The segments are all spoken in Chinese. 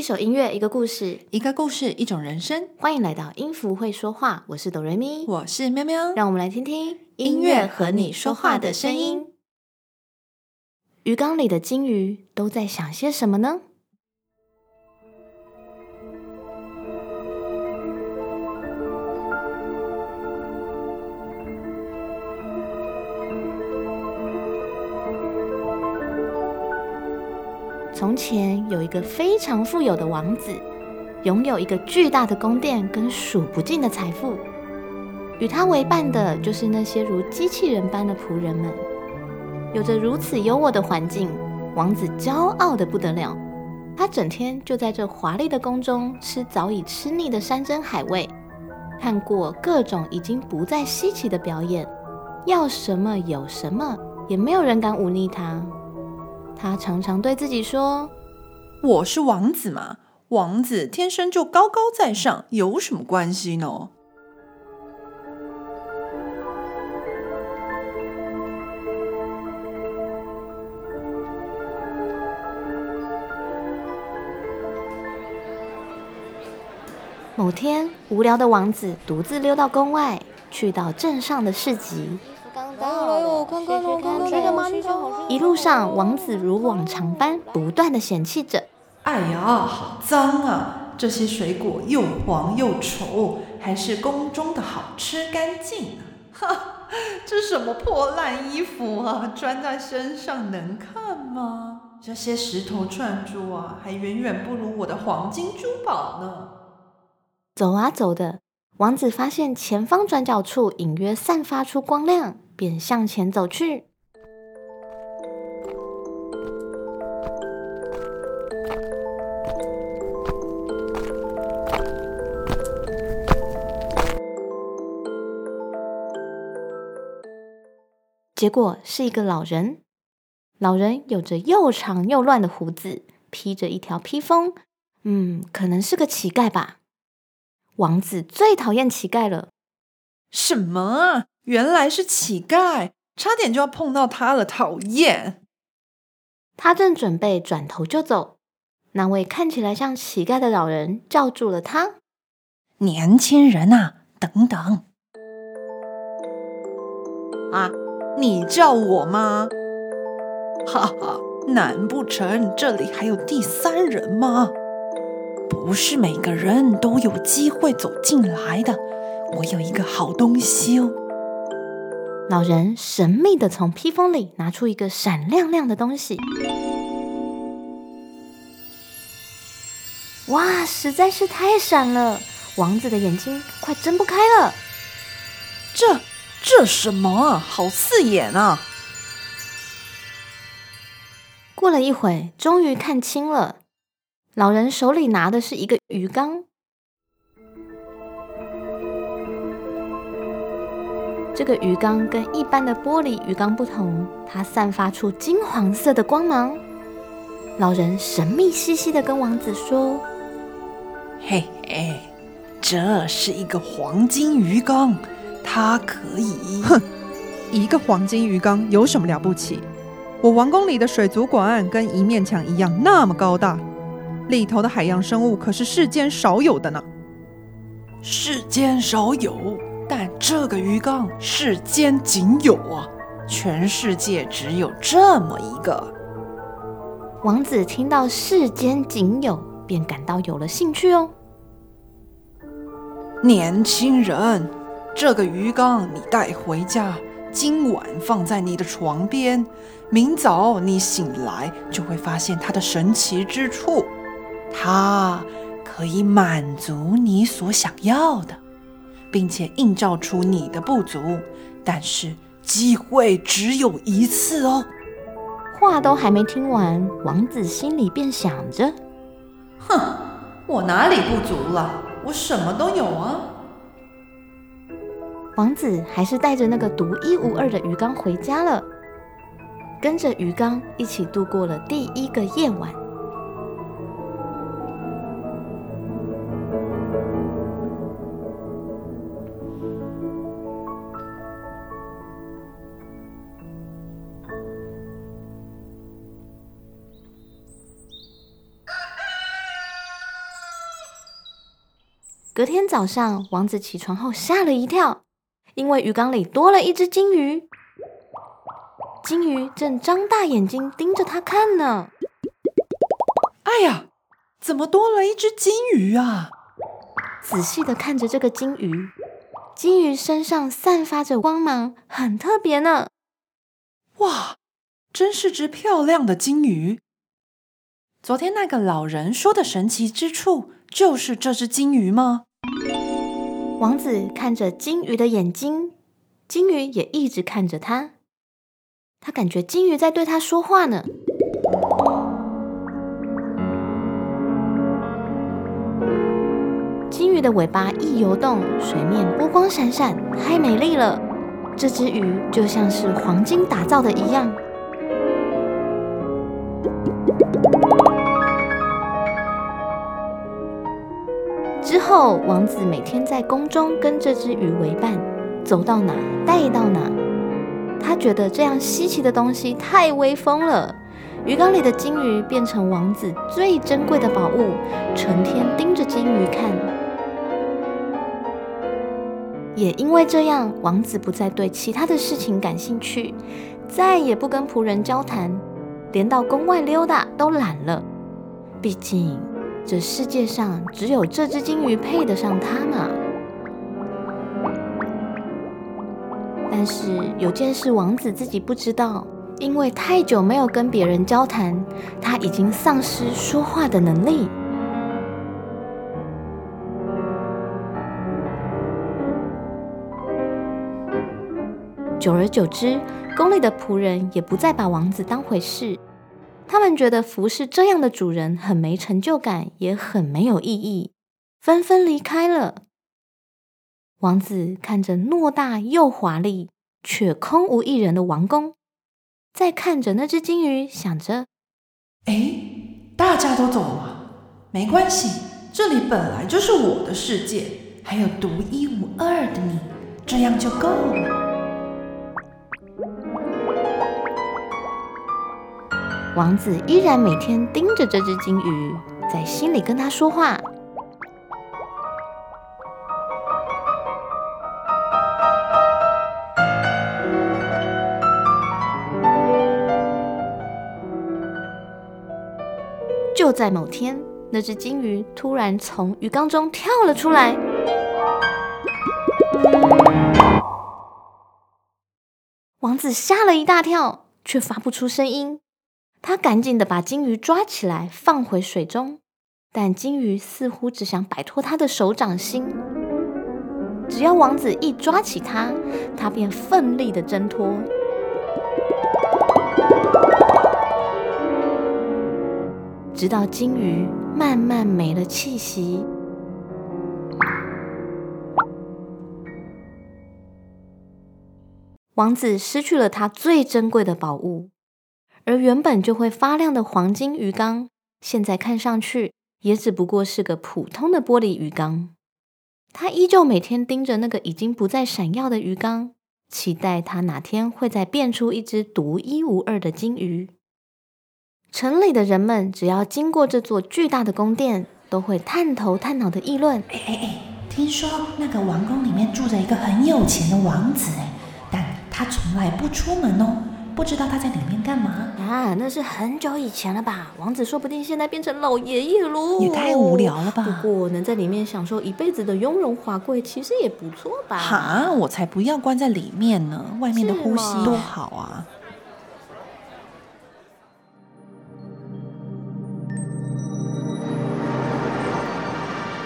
一首音乐，一个故事，一个故事，一种人生。欢迎来到音符会说话，我是哆瑞咪，我是喵喵。让我们来听听音乐和你说话的声音。鱼缸里的金鱼都在想些什么呢？从前有一个非常富有的王子，拥有一个巨大的宫殿跟数不尽的财富。与他为伴的就是那些如机器人般的仆人们。有着如此优渥的环境，王子骄傲的不得了。他整天就在这华丽的宫中吃早已吃腻的山珍海味，看过各种已经不再稀奇的表演，要什么有什么，也没有人敢忤逆他。他常常对自己说：“我是王子嘛，王子天生就高高在上，有什么关系呢？”某天，无聊的王子独自溜到宫外，去到镇上的市集。一路上，王子如往常般不断的嫌弃着：“哎呀，好脏啊！这些水果又黄又丑，还是宫中的好吃干净呢。哈，这什么破烂衣服啊，穿在身上能看吗？这些石头串珠啊，还远远不如我的黄金珠宝呢。”走啊走的，王子发现前方转角处隐约散发出光亮。便向前走去，结果是一个老人。老人有着又长又乱的胡子，披着一条披风。嗯，可能是个乞丐吧。王子最讨厌乞丐了。什么？原来是乞丐，差点就要碰到他了，讨厌！他正准备转头就走，那位看起来像乞丐的老人叫住了他：“年轻人啊，等等！啊，你叫我吗？哈哈，难不成这里还有第三人吗？不是每个人都有机会走进来的。我有一个好东西哦。”老人神秘的从披风里拿出一个闪亮亮的东西，哇，实在是太闪了！王子的眼睛快睁不开了。这这什么？好刺眼啊！过了一会，终于看清了，老人手里拿的是一个鱼缸。这个鱼缸跟一般的玻璃鱼缸不同，它散发出金黄色的光芒。老人神秘兮兮的跟王子说：“嘿嘿，这是一个黄金鱼缸，它可以……哼，一个黄金鱼缸有什么了不起？我王宫里的水族馆跟一面墙一样那么高大，里头的海洋生物可是世间少有的呢。世间少有。”但这个鱼缸世间仅有啊，全世界只有这么一个。王子听到世间仅有，便感到有了兴趣哦。年轻人，这个鱼缸你带回家，今晚放在你的床边，明早你醒来就会发现它的神奇之处，它可以满足你所想要的。并且映照出你的不足，但是机会只有一次哦。话都还没听完，王子心里便想着：“哼，我哪里不足了？我什么都有啊！”王子还是带着那个独一无二的鱼缸回家了，跟着鱼缸一起度过了第一个夜晚。隔天早上，王子起床后吓了一跳，因为鱼缸里多了一只金鱼。金鱼正张大眼睛盯着他看呢。哎呀，怎么多了一只金鱼啊？仔细的看着这个金鱼，金鱼身上散发着光芒，很特别呢。哇，真是只漂亮的金鱼！昨天那个老人说的神奇之处，就是这只金鱼吗？王子看着金鱼的眼睛，金鱼也一直看着他。他感觉金鱼在对他说话呢。金鱼的尾巴一游动，水面波光闪闪，太美丽了。这只鱼就像是黄金打造的一样。后，王子每天在宫中跟这只鱼为伴，走到哪带到哪。他觉得这样稀奇的东西太威风了。鱼缸里的金鱼变成王子最珍贵的宝物，成天盯着金鱼看。也因为这样，王子不再对其他的事情感兴趣，再也不跟仆人交谈，连到宫外溜达都懒了。毕竟，这世界上只有这只金鱼配得上他嘛。但是有件事，王子自己不知道，因为太久没有跟别人交谈，他已经丧失说话的能力。久而久之，宫里的仆人也不再把王子当回事，他们觉得服侍这样的主人很没成就感，也很没有意义，纷纷离开了。王子看着偌大又华丽却空无一人的王宫，再看着那只金鱼，想着：“哎，大家都走了，没关系，这里本来就是我的世界，还有独一无二的你，这样就够了。”王子依然每天盯着这只金鱼，在心里跟他说话。就在某天，那只金鱼突然从鱼缸中跳了出来，王子吓了一大跳，却发不出声音。他赶紧的把金鱼抓起来，放回水中，但金鱼似乎只想摆脱他的手掌心。只要王子一抓起它，它便奋力的挣脱。直到金鱼慢慢没了气息，王子失去了他最珍贵的宝物，而原本就会发亮的黄金鱼缸，现在看上去也只不过是个普通的玻璃鱼缸。他依旧每天盯着那个已经不再闪耀的鱼缸，期待它哪天会再变出一只独一无二的金鱼。城里的人们只要经过这座巨大的宫殿，都会探头探脑的议论：“哎哎哎，听说那个王宫里面住着一个很有钱的王子，哎，但他从来不出门哦，不知道他在里面干嘛啊？那是很久以前了吧？王子说不定现在变成老爷爷喽，也太无聊了吧？不过能在里面享受一辈子的雍容华贵，其实也不错吧？哈，我才不要关在里面呢，外面的呼吸多好啊！”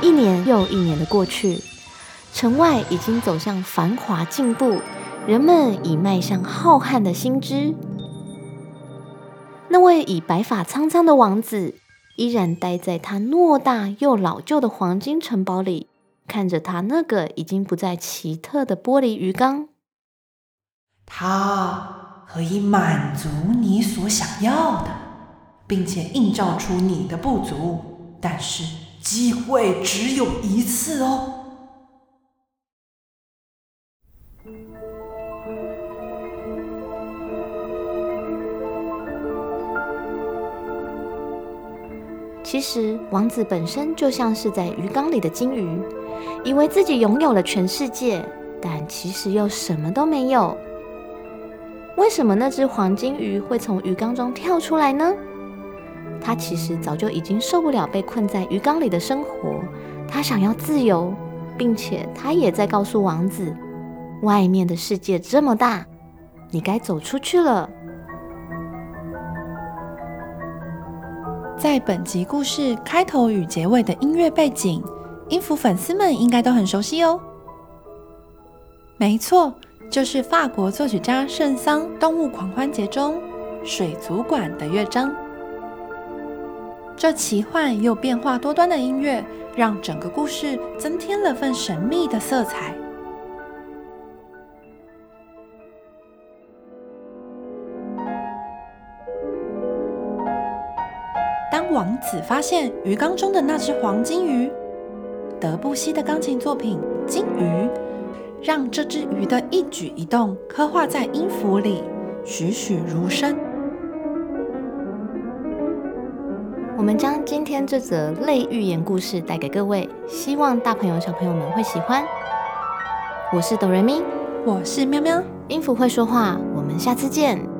一年又一年的过去，城外已经走向繁华进步，人们已迈向浩瀚的新知。那位已白发苍苍的王子，依然待在他偌大又老旧的黄金城堡里，看着他那个已经不再奇特的玻璃鱼缸。它可以满足你所想要的，并且映照出你的不足，但是。机会只有一次哦。其实，王子本身就像是在鱼缸里的金鱼，以为自己拥有了全世界，但其实又什么都没有。为什么那只黄金鱼会从鱼缸中跳出来呢？它其实早就已经受不了被困在鱼缸里的生活，它想要自由，并且它也在告诉王子，外面的世界这么大，你该走出去了。在本集故事开头与结尾的音乐背景，音符粉丝们应该都很熟悉哦。没错，就是法国作曲家圣桑《动物狂欢节》中水族馆的乐章。这奇幻又变化多端的音乐，让整个故事增添了份神秘的色彩。当王子发现鱼缸中的那只黄金鱼，德布西的钢琴作品《金鱼》，让这只鱼的一举一动刻画在音符里，栩栩如生。我们将今天这则类寓言故事带给各位，希望大朋友小朋友们会喜欢。我是哆瑞咪，我是喵喵，音符会说话，我们下次见。